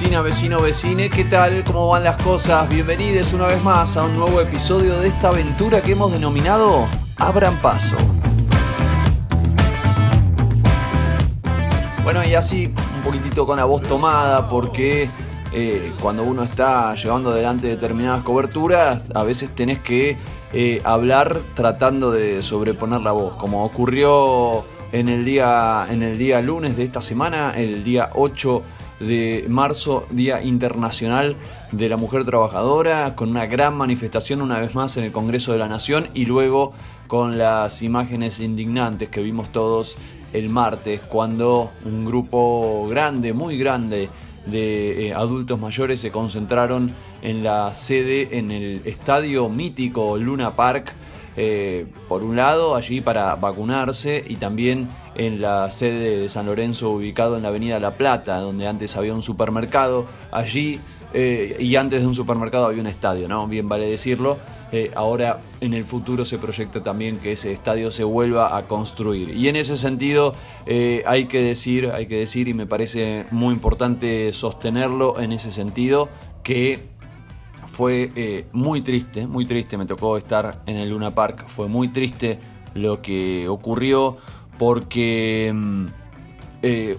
Vecina, vecino, vecine, ¿qué tal? ¿Cómo van las cosas? Bienvenidos una vez más a un nuevo episodio de esta aventura que hemos denominado Abran Paso. Bueno, y así un poquitito con la voz tomada porque eh, cuando uno está llevando adelante determinadas coberturas, a veces tenés que eh, hablar tratando de sobreponer la voz, como ocurrió en el día, en el día lunes de esta semana, el día 8 de marzo, Día Internacional de la Mujer Trabajadora, con una gran manifestación una vez más en el Congreso de la Nación y luego con las imágenes indignantes que vimos todos el martes, cuando un grupo grande, muy grande, de eh, adultos mayores se concentraron en la sede, en el estadio mítico Luna Park, eh, por un lado, allí para vacunarse y también en la sede de San Lorenzo ubicado en la Avenida La Plata, donde antes había un supermercado. Allí eh, y antes de un supermercado había un estadio, ¿no? Bien vale decirlo. Eh, ahora en el futuro se proyecta también que ese estadio se vuelva a construir. Y en ese sentido hay que decir, hay que decir, y me parece muy importante sostenerlo en ese sentido, que fue muy triste, muy triste, me tocó estar en el Luna Park, fue muy triste lo que ocurrió porque mm,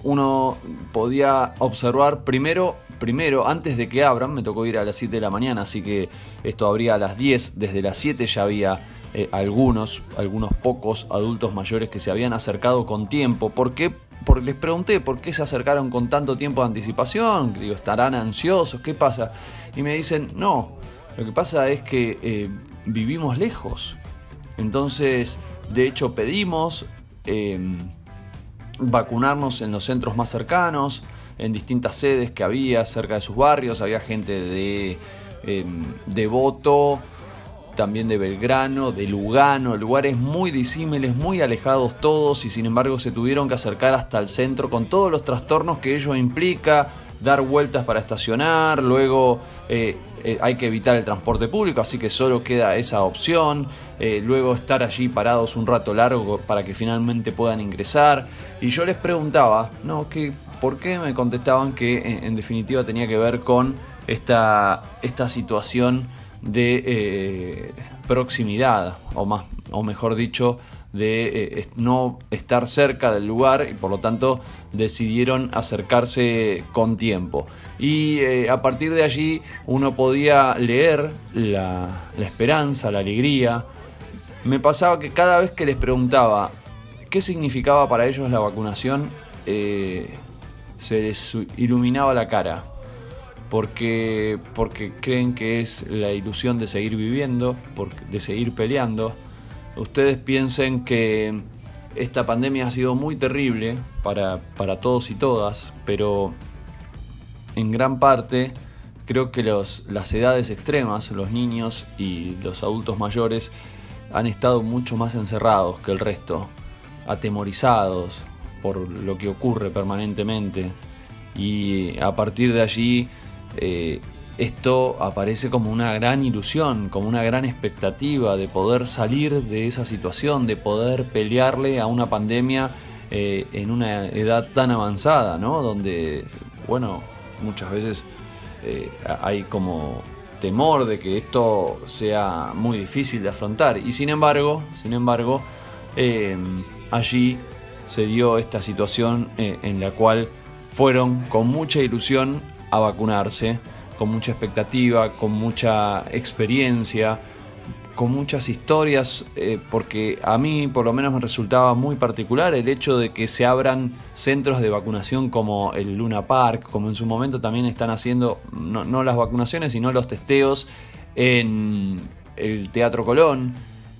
uno podía observar primero primero, antes de que abran, me tocó ir a las 7 de la mañana, así que esto abría a las 10, desde las 7 ya había eh, algunos, algunos pocos adultos mayores que se habían acercado con tiempo. ¿Por qué? Porque les pregunté por qué se acercaron con tanto tiempo de anticipación, digo, ¿estarán ansiosos? ¿Qué pasa? Y me dicen, no, lo que pasa es que eh, vivimos lejos. Entonces, de hecho, pedimos em, vacunarnos en los centros más cercanos, en distintas sedes que había cerca de sus barrios, había gente de eh, Devoto, también de Belgrano, de Lugano, lugares muy disímiles, muy alejados todos y sin embargo se tuvieron que acercar hasta el centro con todos los trastornos que ello implica, dar vueltas para estacionar, luego eh, eh, hay que evitar el transporte público, así que solo queda esa opción, luego estar allí parados un rato largo para que finalmente puedan ingresar. Y yo les preguntaba, ¿no? ¿Qué, ¿Por qué me contestaban que en, definitiva tenía que ver con esta, esta situación de eh, proximidad, o, más, o mejor dicho, de eh, no estar cerca del lugar y por lo tanto decidieron acercarse con tiempo. Y eh, a partir de allí uno podía leer la, la, esperanza, la alegría. Me pasaba que cada vez que les preguntaba qué significaba para ellos la vacunación, se les iluminaba la cara. Porque, porque creen que es la ilusión de seguir viviendo, de seguir peleando. Ustedes piensen que esta pandemia ha sido muy terrible para, para todos y todas, pero en gran parte creo que los, las edades extremas, los niños y los adultos mayores, han estado mucho más encerrados que el resto, atemorizados, por lo que ocurre permanentemente. Y a partir de allí eh, esto aparece como una gran ilusión, como una gran expectativa de poder salir de esa situación, de poder pelearle a una pandemia eh, en una edad tan avanzada, ¿no? Donde, bueno, muchas veces eh, hay como temor de que esto sea muy difícil de afrontar. Y sin embargo, sin embargo, allí se dio esta situación en la cual fueron con mucha ilusión a vacunarse, con mucha expectativa, con mucha experiencia, con muchas historias, eh, porque a mí por lo menos me resultaba muy particular el hecho de que se abran centros de vacunación como el Luna Park, como en su momento también están haciendo, no, no las vacunaciones, sino los testeos en el Teatro Colón,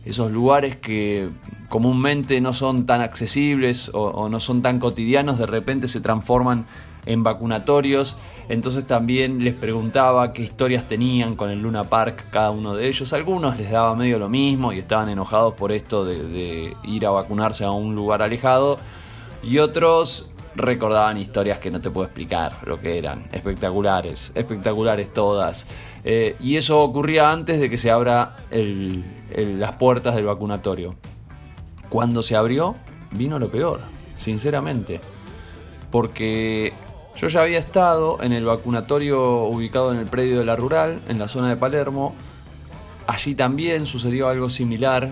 esos lugares que comúnmente no son tan accesibles o, no son tan cotidianos, de repente se transforman en vacunatorios. Entonces también les preguntaba qué historias tenían con el Luna Park cada uno de ellos. Algunos les daba medio lo mismo y estaban enojados por esto de, ir a vacunarse a un lugar alejado. Y otros recordaban historias que no te puedo explicar lo que eran. Espectaculares, espectaculares todas. Eh, y eso ocurría antes de que se abra las puertas del vacunatorio. Cuando se abrió, vino lo peor, sinceramente. Porque Yo ya había estado en el vacunatorio ubicado en el predio de la rural, en la zona de Palermo. Allí también sucedió algo similar,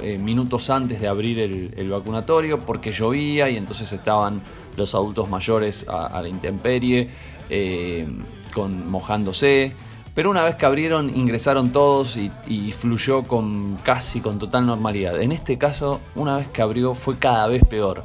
eh, minutos antes de abrir el, vacunatorio, porque llovía y entonces estaban los adultos mayores a, la intemperie, eh, con, mojándose. Pero una vez que abrieron, ingresaron todos y, y, fluyó con casi con total normalidad. En este caso, una vez que abrió, fue cada vez peor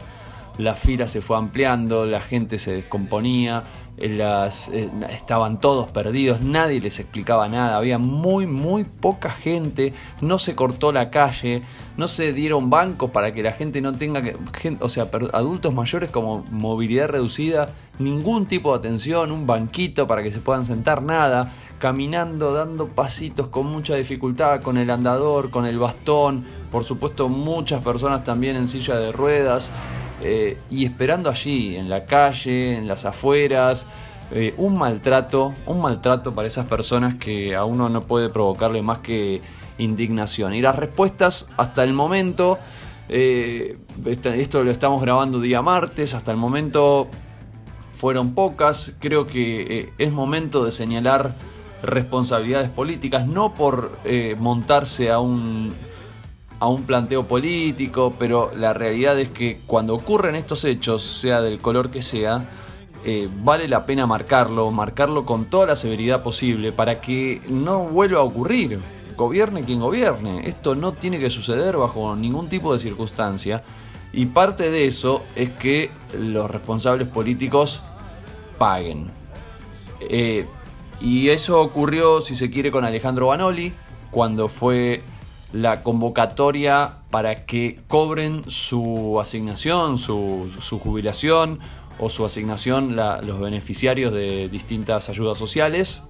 la fila se fue ampliando, la gente se descomponía, eh, las, eh, estaban todos perdidos, nadie les explicaba nada, había muy, muy poca gente, no se cortó la calle, no se dieron bancos para que la gente no tenga que, o sea, adultos mayores como movilidad reducida, ningún tipo de atención, un banquito para que se puedan sentar, nada, caminando, dando pasitos con mucha dificultad, con el andador, con el bastón, por supuesto muchas personas también en silla de ruedas. Eh, y esperando allí, en la calle, en las afueras, eh, un maltrato, un maltrato para esas personas que a uno no puede provocarle más que indignación. Y las respuestas hasta el momento, eh, esto lo estamos grabando día martes, hasta el momento fueron pocas, creo que es momento de señalar responsabilidades políticas, no por montarse a un a un planteo político, pero la realidad es que cuando ocurren estos hechos, sea del color que sea, eh, vale la pena marcarlo, marcarlo con toda la severidad posible para que no vuelva a ocurrir. Gobierne quien gobierne. Esto no tiene que suceder bajo ningún tipo de circunstancia. Y parte de eso es que los responsables políticos paguen. Eh, y eso ocurrió, si se quiere, con Alejandro Banoli, cuando fue la convocatoria para que cobren su asignación, su, jubilación o su asignación los beneficiarios de distintas ayudas sociales.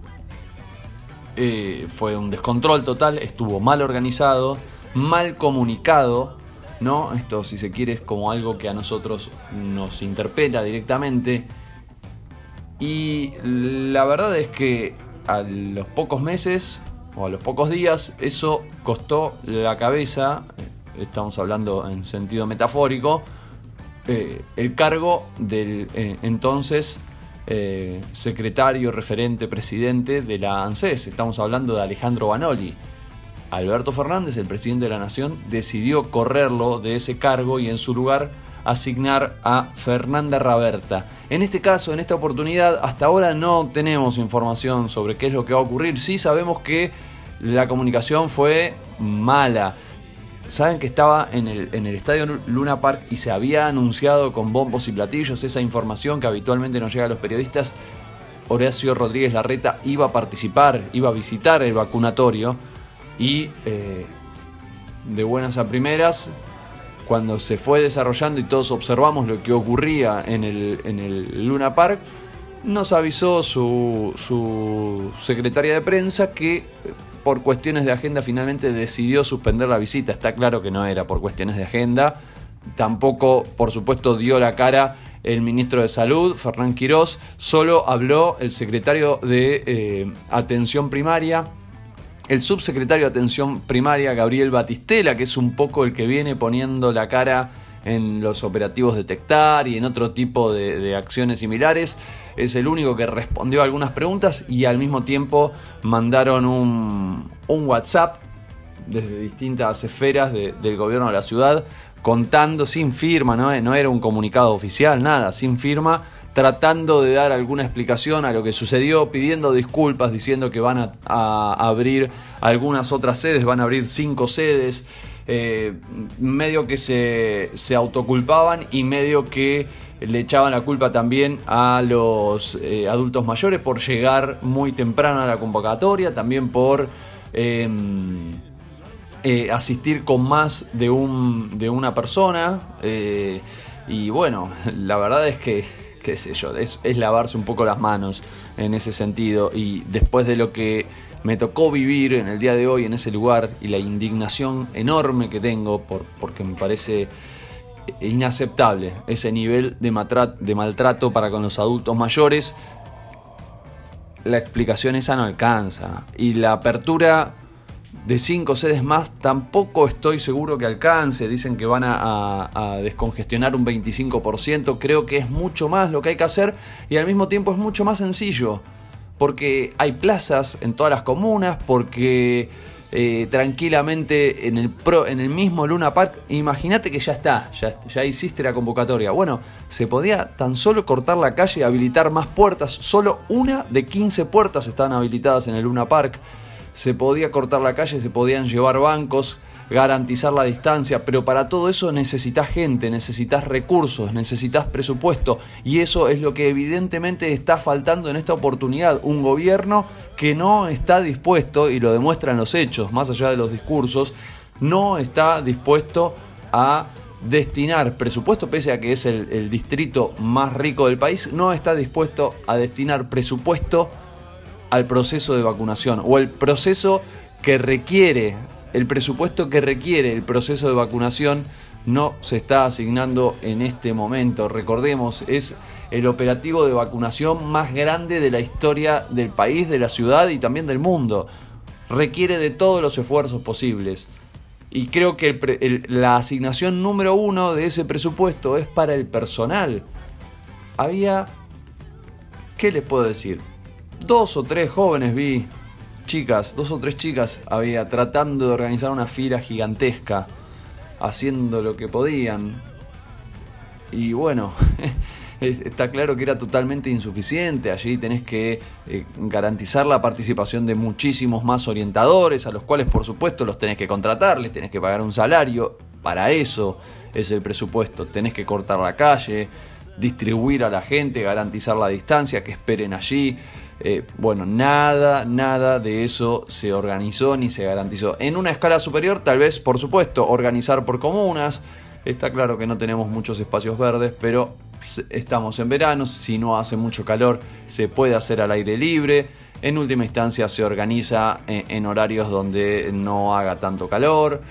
Eh, fue un descontrol total, estuvo mal organizado, mal comunicado, ¿no? Esto, si se quiere, es como algo que a nosotros nos interpela directamente. Y la verdad es que a los pocos meses o a los pocos días, eso costó la cabeza, eh, estamos hablando en sentido metafórico, eh, el cargo del eh, entonces secretario, referente, presidente de la ANSES. Estamos hablando de Alejandro Banoli. Alberto Fernández, el presidente de la Nación, decidió correrlo de ese cargo y en su lugar asignar a Fernanda Raberta. En este caso, en esta oportunidad, hasta ahora no tenemos información sobre qué es lo que va a ocurrir. Sí sabemos que la comunicación fue mala. Saben que estaba en el, estadio Luna Park y se había anunciado con bombos y platillos esa información que habitualmente nos llega a los periodistas. Horacio Rodríguez Larreta iba a participar, iba a visitar el vacunatorio y eh, de buenas a primeras cuando se fue desarrollando y todos observamos lo que ocurría en el, en el Luna Park, nos avisó su, su, secretaria de prensa que por cuestiones de agenda finalmente decidió suspender la visita. Está claro que no era por cuestiones de agenda. Tampoco, por supuesto, dio la cara el ministro de Salud, Fernán Quirós. Solo habló el secretario de eh, Atención Primaria, el subsecretario de Atención Primaria, Gabriel Batistela, que es un poco el que viene poniendo la cara en los operativos detectar y en otro tipo de, acciones similares. Es el único que respondió a algunas preguntas y al mismo tiempo mandaron un, WhatsApp desde distintas esferas del gobierno de la ciudad contando sin firma, ¿no? no era un comunicado oficial, nada, sin firma, tratando de dar alguna explicación a lo que sucedió, pidiendo disculpas, diciendo que van a, abrir algunas otras sedes, van a abrir cinco sedes, eh, medio que se, se, autoculpaban y medio que le echaban la culpa también a los eh, adultos mayores por llegar muy temprano a la convocatoria, también por... Em, eh, asistir con más de, un, de una persona. y bueno, la verdad es que qué sé yo, es, lavarse un poco las manos en ese sentido. Y después de lo que me tocó vivir en el día de hoy en ese lugar y la indignación enorme que tengo, por, porque me parece inaceptable ese nivel de, de maltrato para con los adultos mayores, la explicación esa no alcanza. Y la apertura de cinco sedes más tampoco estoy seguro que alcance. Dicen que van a, descongestionar un 25%. Creo que es mucho más lo que hay que hacer y al mismo tiempo es mucho más sencillo. Porque hay plazas en todas las comunas, porque eh, tranquilamente en el, pro, en el mismo Luna Park, imagínate que ya está, ya, ya hiciste la convocatoria. Bueno, se podía tan solo cortar la calle y habilitar más puertas. Solo una de 15 puertas están habilitadas en el Luna Park se podía cortar la calle, se podían llevar bancos, garantizar la distancia, pero para todo eso necesitas gente, necesitas recursos, necesitas presupuesto y eso es lo que evidentemente está faltando en esta oportunidad, un gobierno que no está dispuesto, y lo demuestran los hechos, más allá de los discursos, no está dispuesto a destinar presupuesto, pese a que es el, el distrito más rico del país, no está dispuesto a destinar presupuesto al proceso de vacunación o el proceso que requiere, el presupuesto que requiere el proceso de vacunación no se está asignando en este momento. Recordemos, es el operativo de vacunación más grande de la historia del país, de la ciudad y también del mundo. Requiere de todos los esfuerzos posibles. Y creo que la asignación número uno de ese presupuesto es para el personal. Había... ¿Qué les puedo decir? Dos o tres jóvenes vi, chicas, dos o tres chicas había tratando de organizar una fila gigantesca, haciendo lo que podían. Y bueno, está claro que era totalmente insuficiente. Allí tenés que eh, garantizar la participación de muchísimos más orientadores, a los cuales por supuesto los tenés que contratar, les tenés que pagar un salario. Para eso es el presupuesto. Tenés que cortar la calle, distribuir a la gente, garantizar la distancia, que esperen allí. Eh, bueno, nada, nada de eso se organizó ni se garantizó. En una escala superior, tal vez, por supuesto, organizar por comunas. Está claro que no tenemos muchos espacios verdes, pero estamos en verano, si no hace mucho calor, se puede hacer al aire libre. En última instancia se organiza en, horarios donde no haga tanto calor.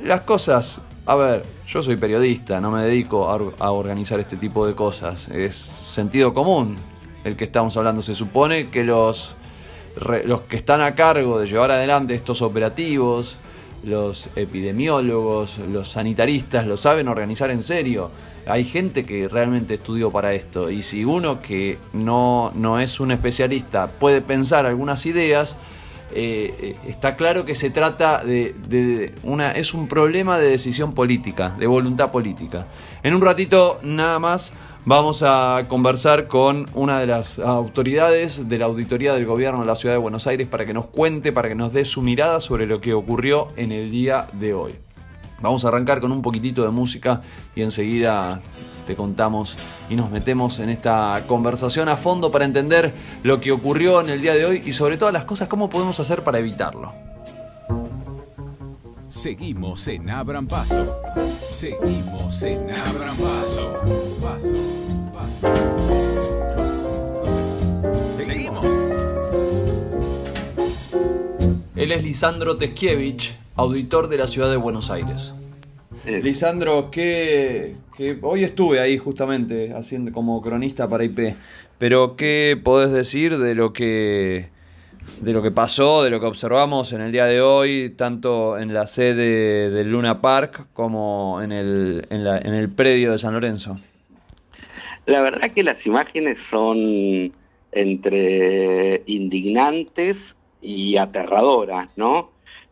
Las cosas, a ver, yo soy periodista, no me dedico a organizar este tipo de cosas. Es sentido común el que estamos hablando. Se supone que los, los que están a cargo de llevar adelante estos operativos, los epidemiólogos, los sanitaristas, lo saben organizar en serio. Hay gente que realmente estudió para esto y si uno que no, no es un especialista puede pensar algunas ideas, eh, eh, está claro que se trata de, de, una es un problema de decisión política, de voluntad política. En un ratito nada más Vamos a conversar con una de las autoridades de la auditoría del gobierno de la ciudad de Buenos Aires para que nos cuente, para que nos dé su mirada sobre lo que ocurrió en el día de hoy. Vamos a arrancar con un poquitito de música y enseguida te contamos y nos metemos en esta conversación a fondo para entender lo que ocurrió en el día de hoy y sobre todas las cosas, cómo podemos hacer para evitarlo. Seguimos en Abran Paso. Seguimos en Abran Paso. Paso, paso. Seguimos. Él es Lisandro Teskiewicz, auditor de la ciudad de Buenos Aires. Lisandro, que, hoy estuve ahí justamente haciendo como cronista para IP, pero ¿qué podés decir de lo que de lo que pasó, de lo que observamos en el día de hoy, tanto en la sede del Luna Park como en el, en, la, en el predio de San Lorenzo. La verdad que las imágenes son entre indignantes y aterradoras, ¿no?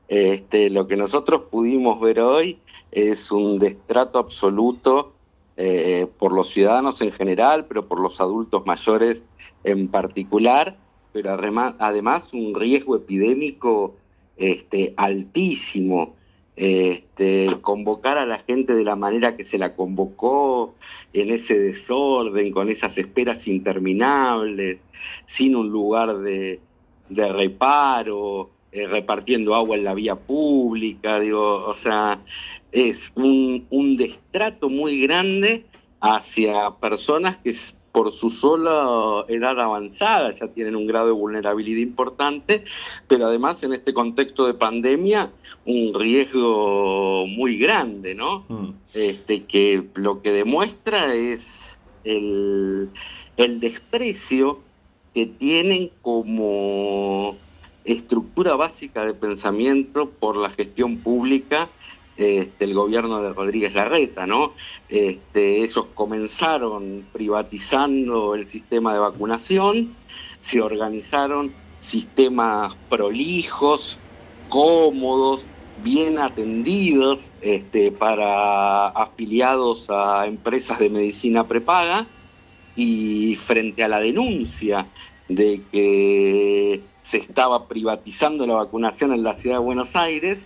Este, lo que nosotros pudimos ver hoy es un destrato absoluto eh, por los ciudadanos en general, pero por los adultos mayores en particular, pero además, un riesgo epidémico este, altísimo. Este, convocar a la gente de la manera que se la convocó, en ese desorden, con esas esperas interminables, sin un lugar de, reparo, eh, repartiendo agua en la vía pública, digo, o sea, es un, un destrato muy grande hacia personas que por su sola edad avanzada ya tienen un grado de vulnerabilidad importante, pero además en este contexto de pandemia un riesgo muy grande, ¿no? Mm. Este, que lo que demuestra es el, desprecio que tienen como estructura básica de pensamiento por la gestión pública este, el gobierno de Rodríguez Larreta, ¿no? Este, ellos comenzaron privatizando el sistema de vacunación, se organizaron sistemas prolijos, cómodos, bien atendidos este, para afiliados a empresas de medicina prepaga y frente a la denuncia de que se estaba privatizando la vacunación en la ciudad de Buenos Aires,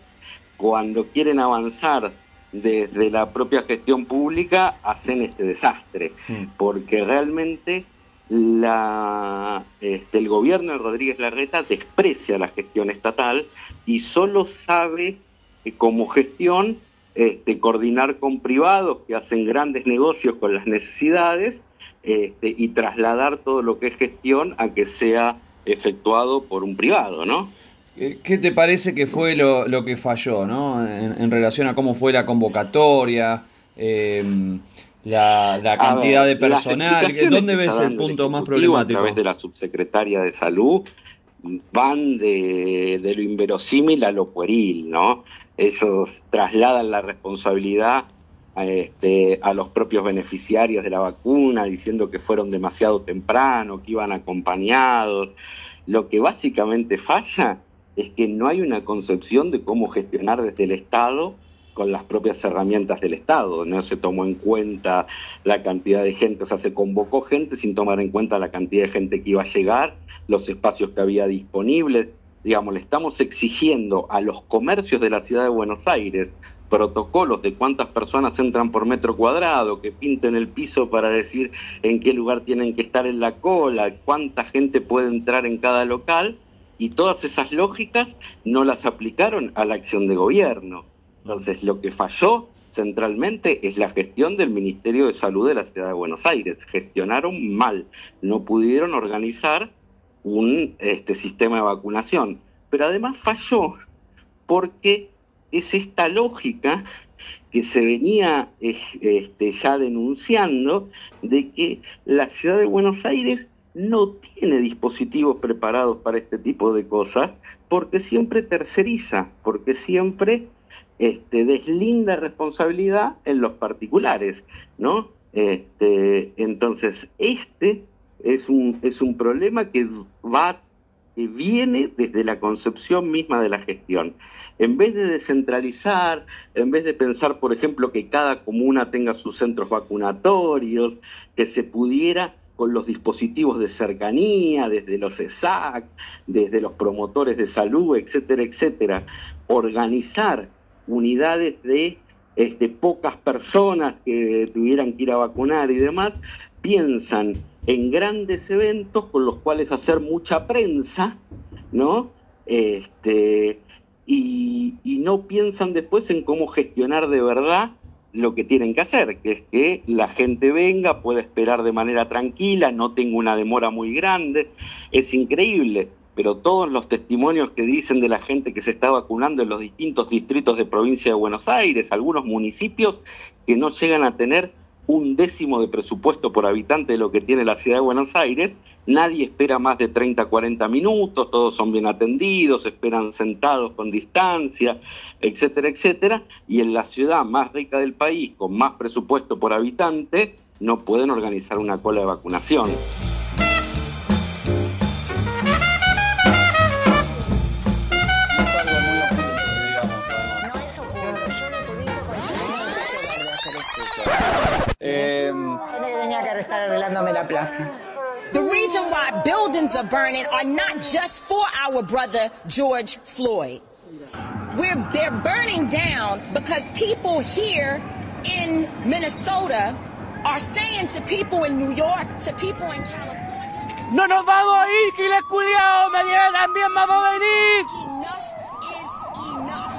cuando quieren avanzar desde la propia gestión pública, hacen este desastre, mm. porque realmente la, este, el gobierno de Rodríguez Larreta desprecia la gestión estatal y solo sabe que como gestión este, coordinar con privados que hacen grandes negocios con las necesidades este, y trasladar todo lo que es gestión a que sea efectuado por un privado, ¿no? Eh, ¿Qué te parece que fue lo, que falló, ¿no? En, relación a cómo fue la convocatoria, em, la, cantidad de personal? ¿Dónde ves el punto más problemático? A través de la subsecretaria de Salud van de, de lo inverosímil a lo pueril, ¿no? Ellos trasladan la responsabilidad a, este, a los propios beneficiarios de la vacuna, diciendo que fueron demasiado temprano, que iban acompañados. Lo que básicamente falla es que no hay una concepción de cómo gestionar desde el Estado con las propias herramientas del Estado. No se tomó en cuenta la cantidad de gente, o sea, se convocó gente sin tomar en cuenta la cantidad de gente que iba a llegar, los espacios que había disponibles. Digamos, le estamos exigiendo a los comercios de la ciudad de Buenos Aires protocolos de cuántas personas entran por metro cuadrado, que pinten el piso para decir en qué lugar tienen que estar en la cola, cuánta gente puede entrar en cada local, y todas esas lógicas no las aplicaron a la acción de gobierno. Entonces, lo que falló centralmente es la gestión del Ministerio de Salud de la Ciudad de Buenos Aires. Gestionaron mal, no pudieron organizar un este, sistema de vacunación. Pero además falló porque es esta lógica que se venía este, ya denunciando de que la ciudad de Buenos Aires no tiene dispositivos preparados para este tipo de cosas porque siempre terceriza, porque siempre este, deslinda responsabilidad en los particulares, ¿no? Este, entonces, este es un, es un problema que va que viene desde la concepción misma de la gestión. En vez de descentralizar, en vez de pensar, por ejemplo, que cada comuna tenga sus centros vacunatorios, que se pudiera con los dispositivos de cercanía, desde los ESAC, desde los promotores de salud, etcétera, etcétera, organizar unidades de este, pocas personas que tuvieran que ir a vacunar y demás, piensan en grandes eventos con los cuales hacer mucha prensa, ¿no? Este, y, y no piensan después en cómo gestionar de verdad lo que tienen que hacer, que es que la gente venga, pueda esperar de manera tranquila, no tenga una demora muy grande. Es increíble, pero todos los testimonios que dicen de la gente que se está vacunando en los distintos distritos de provincia de Buenos Aires, algunos municipios que no llegan a tener un décimo de presupuesto por habitante de lo que tiene la ciudad de Buenos Aires, nadie espera más de 30, 40 minutos, todos son bien atendidos, esperan sentados con distancia, etcétera, etcétera, y en la ciudad más rica del país, con más presupuesto por habitante, no pueden organizar una cola de vacunación. tenía que estar arreglándome la plaza. The reason why buildings are burning are not just for our brother George Floyd. We're, they're burning down because people here in Minnesota are saying to people in New York, to people in California. No nos vamos a ir, que les culiao, me también vamos a venir. Enough is enough.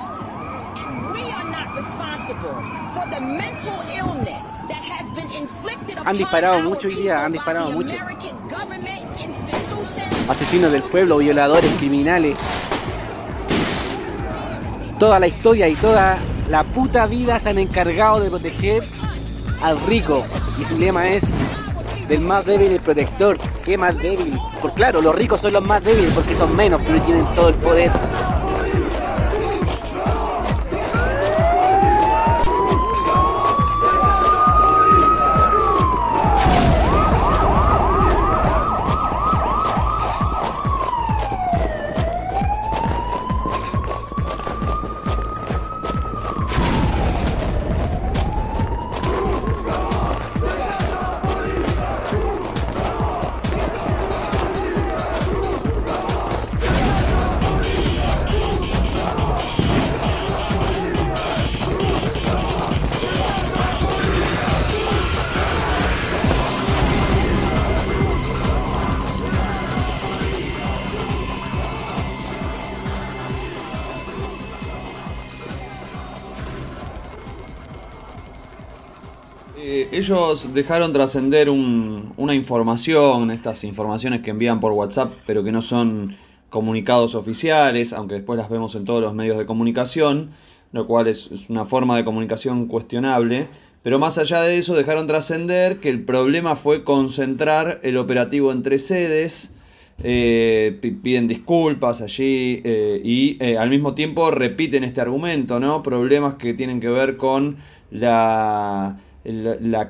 And we are not responsible for the mental illness that has been inflicted upon Han disparado mucho hoy día, han disparado mucho. Asesinos del pueblo, violadores, criminales. Toda la historia y toda la puta vida se han encargado de proteger al rico. Y su lema es del más débil el protector. ¿Qué más débil? Porque claro, los ricos son los más débiles porque son menos, pero tienen todo el poder. Ellos dejaron trascender una información, estas informaciones que envían por WhatsApp, pero que no son comunicados oficiales, aunque después las vemos en todos los medios de comunicación, lo cual es, una forma de comunicación cuestionable. Pero más allá de eso, dejaron trascender que el problema fue concentrar el operativo entre sedes. Eh, piden disculpas allí eh, y eh, al mismo tiempo repiten este argumento, ¿no? Problemas que tienen que ver con la la,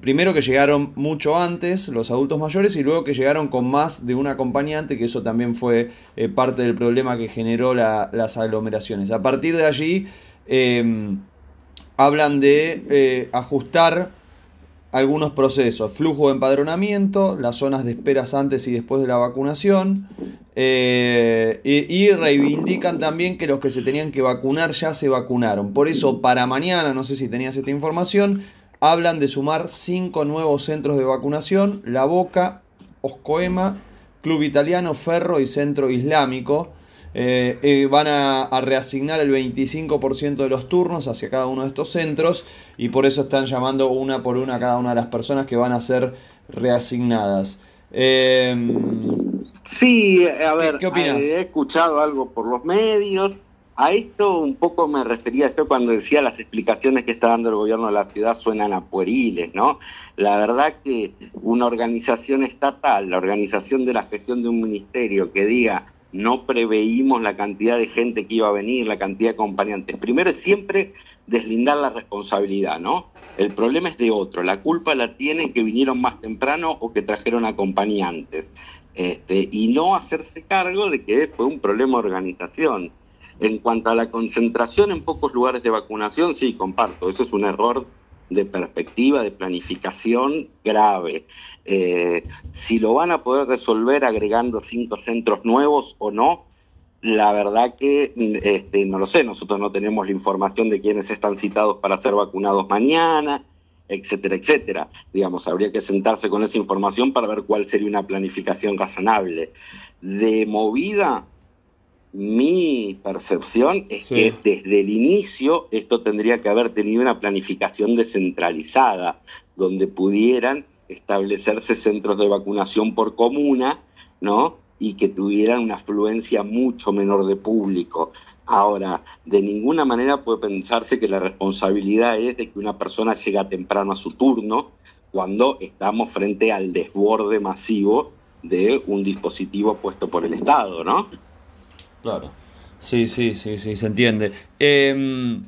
primero que llegaron mucho antes los adultos mayores y luego que llegaron con más de un acompañante, que eso también fue eh, parte del problema que generó las aglomeraciones. A partir de allí em, hablan de eh, ajustar algunos procesos, flujo de empadronamiento, las zonas de esperas antes y después de la vacunación, eh, y, reivindican también que los que se tenían que vacunar ya se vacunaron. Por eso, para mañana, no sé si tenías esta información, hablan de sumar cinco nuevos centros de vacunación, La Boca, Oscoema, Club Italiano, Ferro y Centro Islámico. Eh, eh, van a, reasignar el 25% de los turnos hacia cada uno de estos centros y por eso están llamando una por una a cada una de las personas que van a ser reasignadas. Em, sí, a ver, ¿qué, opinas? he escuchado algo por los medios, a esto un poco me refería yo cuando decía las explicaciones que está dando el gobierno de la ciudad suenan a pueriles, ¿no? La verdad que una organización estatal, la organización de la gestión de un ministerio que diga no preveímos la cantidad de gente que iba a venir, la cantidad de acompañantes. Primero es siempre deslindar la responsabilidad, ¿no? El problema es de otro, la culpa la tienen que vinieron más temprano o que trajeron acompañantes. Este, y no hacerse cargo de que fue un problema de organización. En cuanto a la concentración en pocos lugares de vacunación, sí, comparto, eso es un error de perspectiva, de planificación grave. Eh, si lo van a poder resolver agregando cinco centros nuevos o no, la verdad que este, no lo sé, nosotros no tenemos la información de quiénes están citados para ser vacunados mañana, etcétera, etcétera. Digamos, habría que sentarse con esa información para ver cuál sería una planificación razonable. De movida, mi percepción es que desde el inicio esto tendría que haber tenido una planificación descentralizada, donde pudieran establecerse centros de vacunación por comuna, ¿no? Y que tuvieran una afluencia mucho menor de público. Ahora, de ninguna manera puede pensarse que la responsabilidad es de que una persona llega temprano a su turno cuando estamos frente al desborde masivo de un dispositivo puesto por el Estado, ¿no? Claro. Sí, sí, sí, sí, se entiende. Em,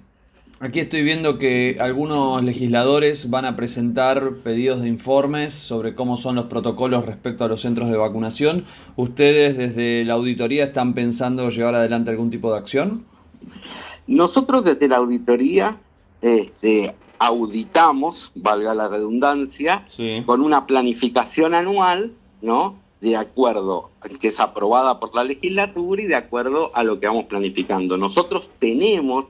aquí estoy viendo que algunos legisladores van a presentar pedidos de informes sobre cómo son los protocolos respecto a los centros de vacunación. ¿Ustedes desde la auditoría están pensando llevar adelante algún tipo de acción? Nosotros desde la auditoría este, auditamos, valga la redundancia, con una planificación anual, ¿no? De acuerdo, que es aprobada por la legislatura y de acuerdo a lo que vamos planificando. Nosotros tenemos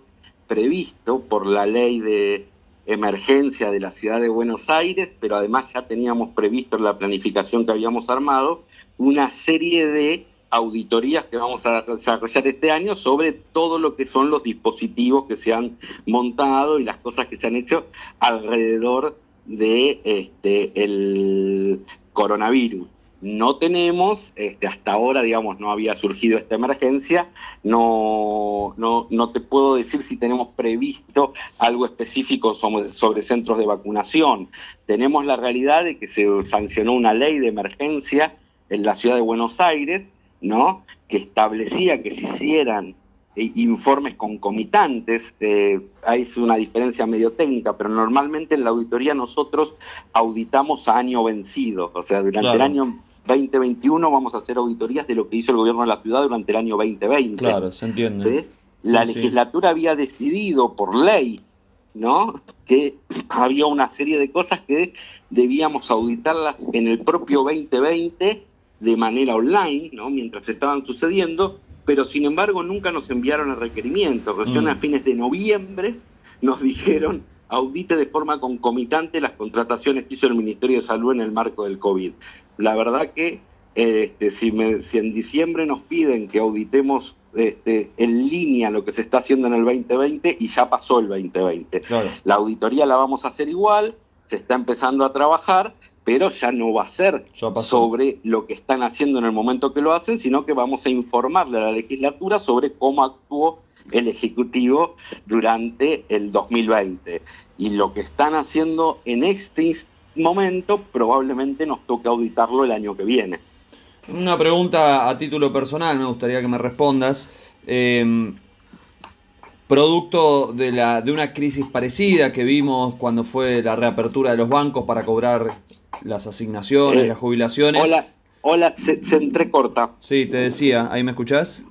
previsto por la ley de emergencia de la ciudad de Buenos Aires, pero además ya teníamos previsto en la planificación que habíamos armado una serie de auditorías que vamos a desarrollar este año sobre todo lo que son los dispositivos que se han montado y las cosas que se han hecho alrededor de este el coronavirus no tenemos, este, hasta ahora, digamos, no había surgido esta emergencia, no, no, no te puedo decir si tenemos previsto algo específico sobre, sobre, centros de vacunación. Tenemos la realidad de que se sancionó una ley de emergencia en la ciudad de Buenos Aires, ¿no? que establecía que se hicieran eh, informes concomitantes, eh, hay una diferencia medio técnica, pero normalmente en la auditoría nosotros auditamos a año vencido, o sea, durante el año 2021 vamos a hacer auditorías de lo que hizo el gobierno de la ciudad durante el año 2020. Claro, se entiende. la legislatura había decidido por ley, ¿no? Que había una serie de cosas que debíamos auditarlas en el propio 2020 de manera online, ¿no? Mientras estaban sucediendo, pero sin embargo nunca nos enviaron el requerimiento. Recién mm. a fines de noviembre nos dijeron audite de forma concomitante las contrataciones que hizo el Ministerio de Salud en el marco del COVID. La verdad que este, si, si, en diciembre nos piden que auditemos este, en línea lo que se está haciendo en el 2020 y ya pasó el 2020. La auditoría la vamos a hacer igual, se está empezando a trabajar, pero ya no va a ser sobre lo que están haciendo en el momento que lo hacen, sino que vamos a informarle a la legislatura sobre cómo actuó el Ejecutivo durante el 2020. Y lo que están haciendo en este momento probablemente nos toque auditarlo el año que viene. Una pregunta a título personal, me gustaría que me respondas. Em, producto de, la, de una crisis parecida que vimos cuando fue la reapertura de los bancos para cobrar las asignaciones, eh, las jubilaciones. Hola, hola, se, entrecorta. Sí, te decía, ¿ahí me escuchás?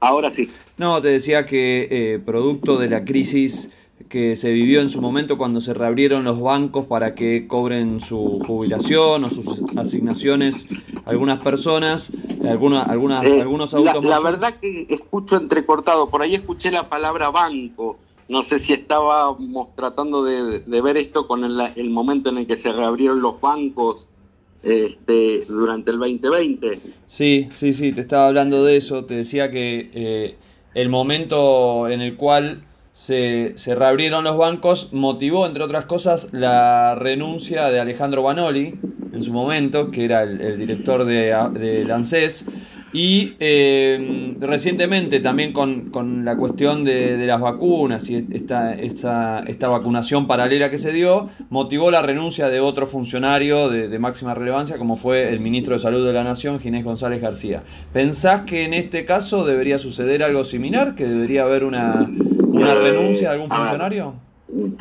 Ahora sí. No, te decía que eh, producto de la crisis que se vivió en su momento cuando se reabrieron los bancos para que cobren su jubilación o sus asignaciones algunas personas, algunas, algunas, eh, algunos la verdad que escucho entrecortado, por ahí escuché la palabra banco no sé si estábamos tratando de, ver esto con el, momento en el que se reabrieron los bancos este, durante el 2020. Sí, sí, sí, te estaba hablando de eso. Te decía que eh, el momento en el cual se, reabrieron los bancos motivó, entre otras cosas, la renuncia de Alejandro Banoli en su momento, que era el, director de, de ANSES, y eh, recientemente también con, la cuestión de, las vacunas y esta, esta, esta, vacunación paralela que se dio, motivó la renuncia de otro funcionario de, máxima relevancia como fue el ministro de Salud de la Nación, Ginés González García. ¿Pensás que en este caso debería suceder algo similar? ¿Que debería haber una, una renuncia de algún funcionario?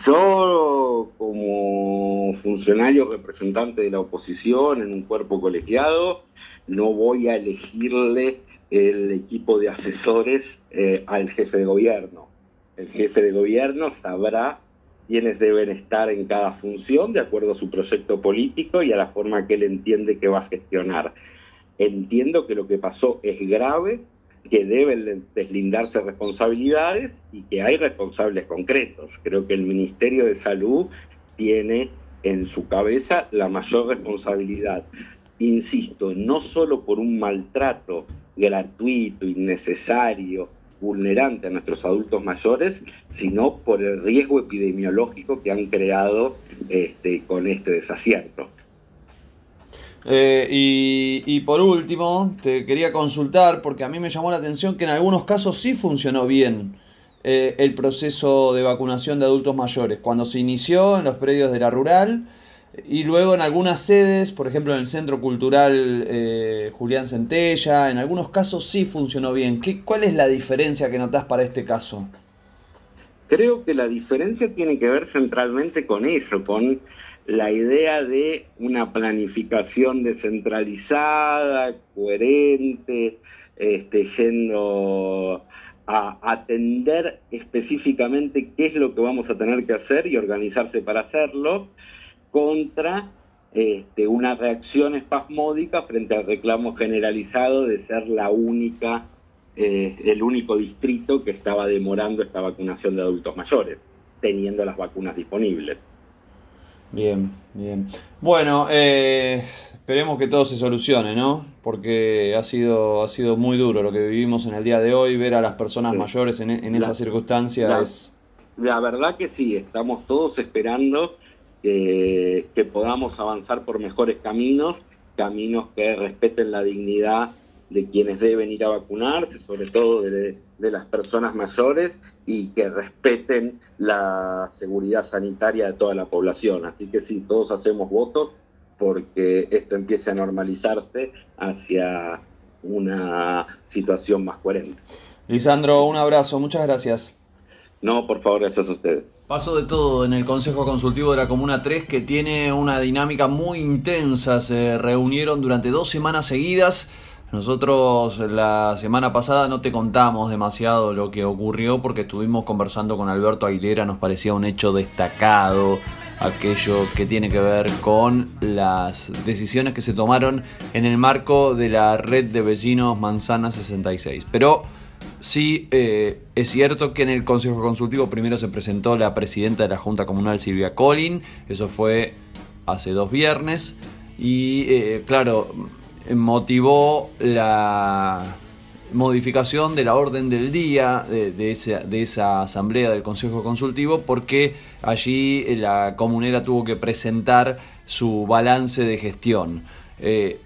Yo, como funcionario representante de la oposición en un cuerpo colegiado, no voy a elegirle el equipo de asesores eh, al jefe de gobierno. El jefe de gobierno sabrá quiénes deben estar en cada función de acuerdo a su proyecto político y a la forma que él entiende que va a gestionar. Entiendo que lo que pasó es grave, que deben deslindarse responsabilidades y que hay responsables concretos. Creo que el Ministerio de Salud tiene en su cabeza la mayor responsabilidad insisto, no solo por un maltrato gratuito, innecesario, vulnerante a nuestros adultos mayores, sino por el riesgo epidemiológico que han creado este, con este desacierto. Eh, y, por último, te quería consultar, porque a mí me llamó la atención que en algunos casos sí funcionó bien eh, el proceso de vacunación de adultos mayores. Cuando se inició en los predios de la rural, y luego en algunas sedes, por ejemplo en el Centro Cultural eh, Julián Centella, en algunos casos sí funcionó bien. ¿Qué, ¿Cuál es la diferencia que notas para este caso? Creo que la diferencia tiene que ver centralmente con eso, con la idea de una planificación descentralizada, coherente, este, yendo a atender específicamente qué es lo que vamos a tener que hacer y organizarse para hacerlo contra este, una reacción espasmódica frente al reclamo generalizado de ser la única, eh, el único distrito que estaba demorando esta vacunación de adultos mayores, teniendo las vacunas disponibles. Bien, bien. Bueno, eh, esperemos que todo se solucione, ¿no? Porque ha sido, ha sido muy duro lo que vivimos en el día de hoy, ver a las personas mayores en, en esa circunstancia es... La verdad que sí, estamos todos esperando que, podamos avanzar por mejores caminos, caminos que respeten la dignidad de quienes deben ir a vacunarse, sobre todo de, las personas mayores, y que respeten la seguridad sanitaria de toda la población. Así que si todos hacemos votos porque esto empiece a normalizarse hacia una situación más coherente. Lisandro, un abrazo, muchas gracias. No, por favor, gracias a ustedes. Pasó de todo en el Consejo Consultivo de la Comuna 3 que tiene una dinámica muy intensa. Se reunieron durante dos semanas seguidas. Nosotros la semana pasada no te contamos demasiado lo que ocurrió porque estuvimos conversando con Alberto Aguilera, nos parecía un hecho destacado aquello que tiene que ver con las decisiones que se tomaron en el marco de la red de vecinos Manzana 66. Pero sí eh, es cierto que en el Consejo Consultivo primero se presentó la presidenta de la Junta Comunal Silvia Collin, eso fue hace dos viernes, y eh, claro, motivó la modificación de la orden del día de, esa, de, esa, asamblea del Consejo Consultivo porque allí la comunera tuvo que presentar su balance de gestión. Eh,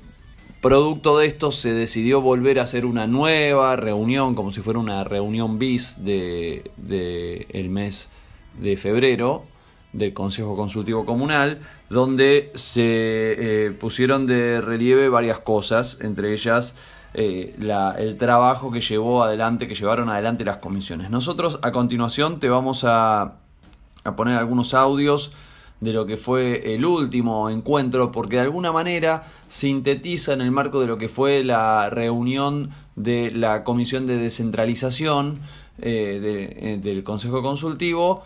producto de esto se decidió volver a hacer una nueva reunión, como si fuera una reunión bis del de, el mes de febrero del Consejo Consultivo Comunal, donde se eh, pusieron de relieve varias cosas, entre ellas eh, el trabajo que llevó adelante, que llevaron adelante las comisiones. Nosotros a continuación te vamos a, a poner algunos audios de lo que fue el último encuentro, porque de alguna manera sintetiza en el marco de lo que fue la reunión de la Comisión de Descentralización eh, del Consejo Consultivo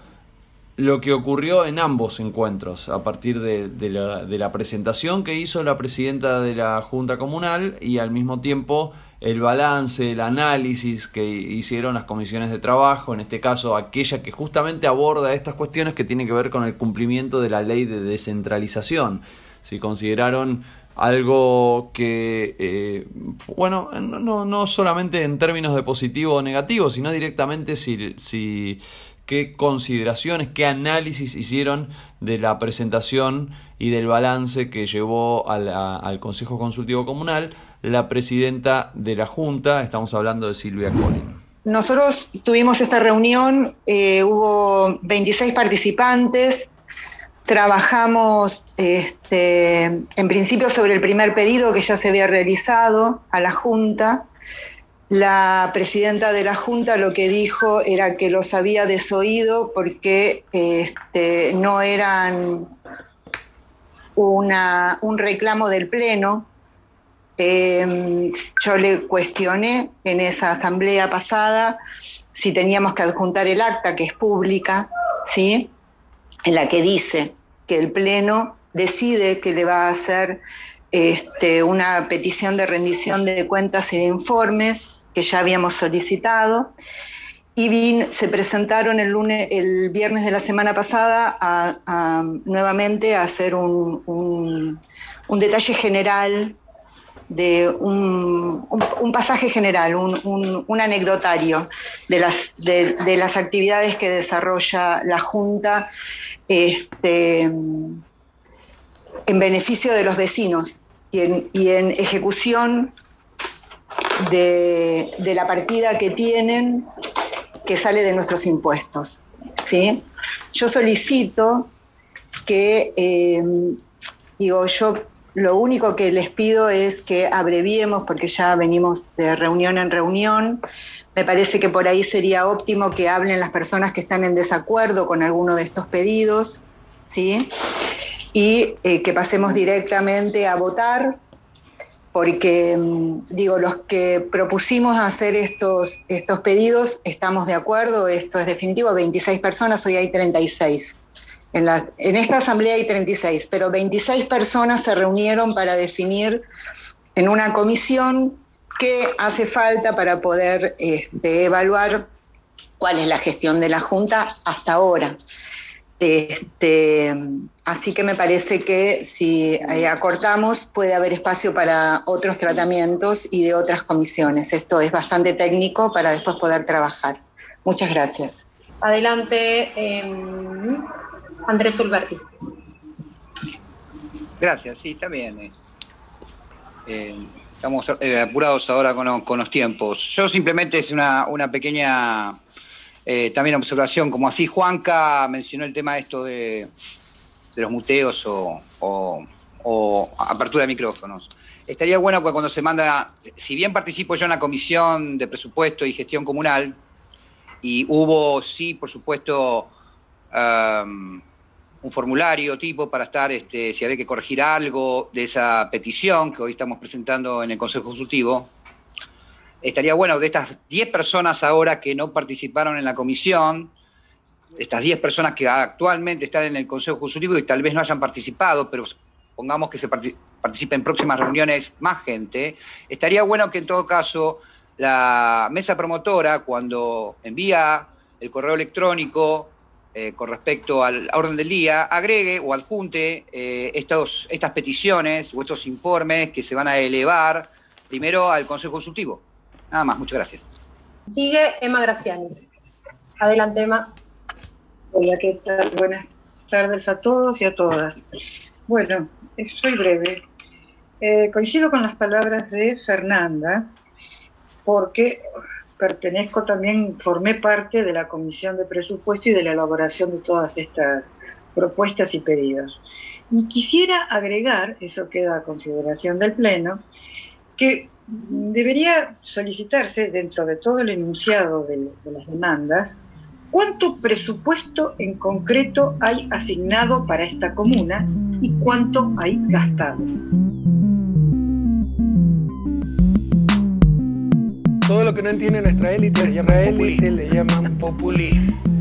lo que ocurrió en ambos encuentros, a partir de, la, presentación que hizo la presidenta de la Junta Comunal y al mismo tiempo el balance, el análisis que hicieron las comisiones de trabajo, en este caso aquella que justamente aborda estas cuestiones que tienen que ver con el cumplimiento de la ley de descentralización. Si consideraron algo que, eh, bueno, no, no solamente en términos de positivo o negativo, sino directamente si, si qué consideraciones, qué análisis hicieron de la presentación y del balance que llevó al Consejo Consultivo Comunal la presidenta de la Junta, estamos hablando de Silvia Collin. Nosotros tuvimos esta reunión, eh, hubo 26 participantes, trabajamos este, en principio sobre el primer pedido que ya se había realizado a la Junta, la presidenta de la Junta lo que dijo era que los había desoído porque este, no eran una, un reclamo del Pleno. Em, yo le cuestioné en esa asamblea pasada si teníamos que adjuntar el acta, que es pública, ¿sí? en la que dice que el Pleno decide que le va a hacer este, una petición de rendición de cuentas y de informes que ya habíamos solicitado y se presentaron el lunes, el viernes de la semana pasada nuevamente a hacer un, detalle general de un, pasaje general, un, anecdotario de las, de, las actividades que desarrolla la Junta este, en beneficio de los vecinos y en, y en ejecución de, la partida que tienen que sale de nuestros impuestos. ¿sí? Yo solicito que, eh, digo, yo lo único que les pido es que abreviemos, porque ya venimos de reunión en reunión. Me parece que por ahí sería óptimo que hablen las personas que están en desacuerdo con alguno de estos pedidos, ¿sí? Y eh, que pasemos directamente a votar porque mm, digo, los que propusimos hacer estos, estos pedidos estamos de acuerdo, esto es definitivo, 26 personas, hoy hay 36. En, en esta asamblea hay 36, pero 26 personas se reunieron para definir en una comisión qué hace falta para poder este, evaluar cuál es la gestión de la Junta hasta ahora. Este, así que me parece que si eh, acortamos puede haber espacio para otros tratamientos y de otras comisiones. Esto es bastante técnico para después poder trabajar. Muchas gracias. Adelante, em, Andrés Ulberti. Gracias, sí, también. Eh, eh, estamos apurados ahora con, los tiempos. Yo simplemente es una, una pequeña eh, también observación, como así Juanca mencionó el tema esto de, los muteos o, apertura de micrófonos. Estaría bueno que cuando se manda, si bien participo yo en la comisión de presupuesto y gestión comunal, y hubo, sí, por supuesto, um, un formulario tipo para estar, este, si había que corregir algo de esa petición que hoy estamos presentando en el Consejo Consultivo, estaría bueno de estas 10 personas ahora que no participaron en la comisión, estas 10 personas que actualmente están en el Consejo Consultivo y tal vez no hayan participado, pero pongamos que se participe en próximas reuniones más gente, estaría bueno que en todo caso la mesa promotora, cuando envía el correo electrónico eh, con respecto al orden del día, agregue o adjunte eh, estos, estas peticiones o estos informes que se van a elevar primero al Consejo Consultivo. Nada más, muchas gracias. Sigue Emma Graciani. Adelante, Emma. Hola, ¿qué tal? Buenas tardes a todos y a todas. Bueno, eh, soy breve. Eh, coincido con las palabras de Fernanda, porque pertenezco también, formé parte de la Comisión de Presupuesto y de la elaboración de todas estas propuestas y pedidos. Y quisiera agregar, eso queda a consideración del Pleno, que debería solicitarse dentro de todo el enunciado de, de las demandas cuánto presupuesto en concreto hay asignado para esta comuna y cuánto hay gastado. Todo lo que no entiende nuestra élite, nuestra élite le llaman populismo.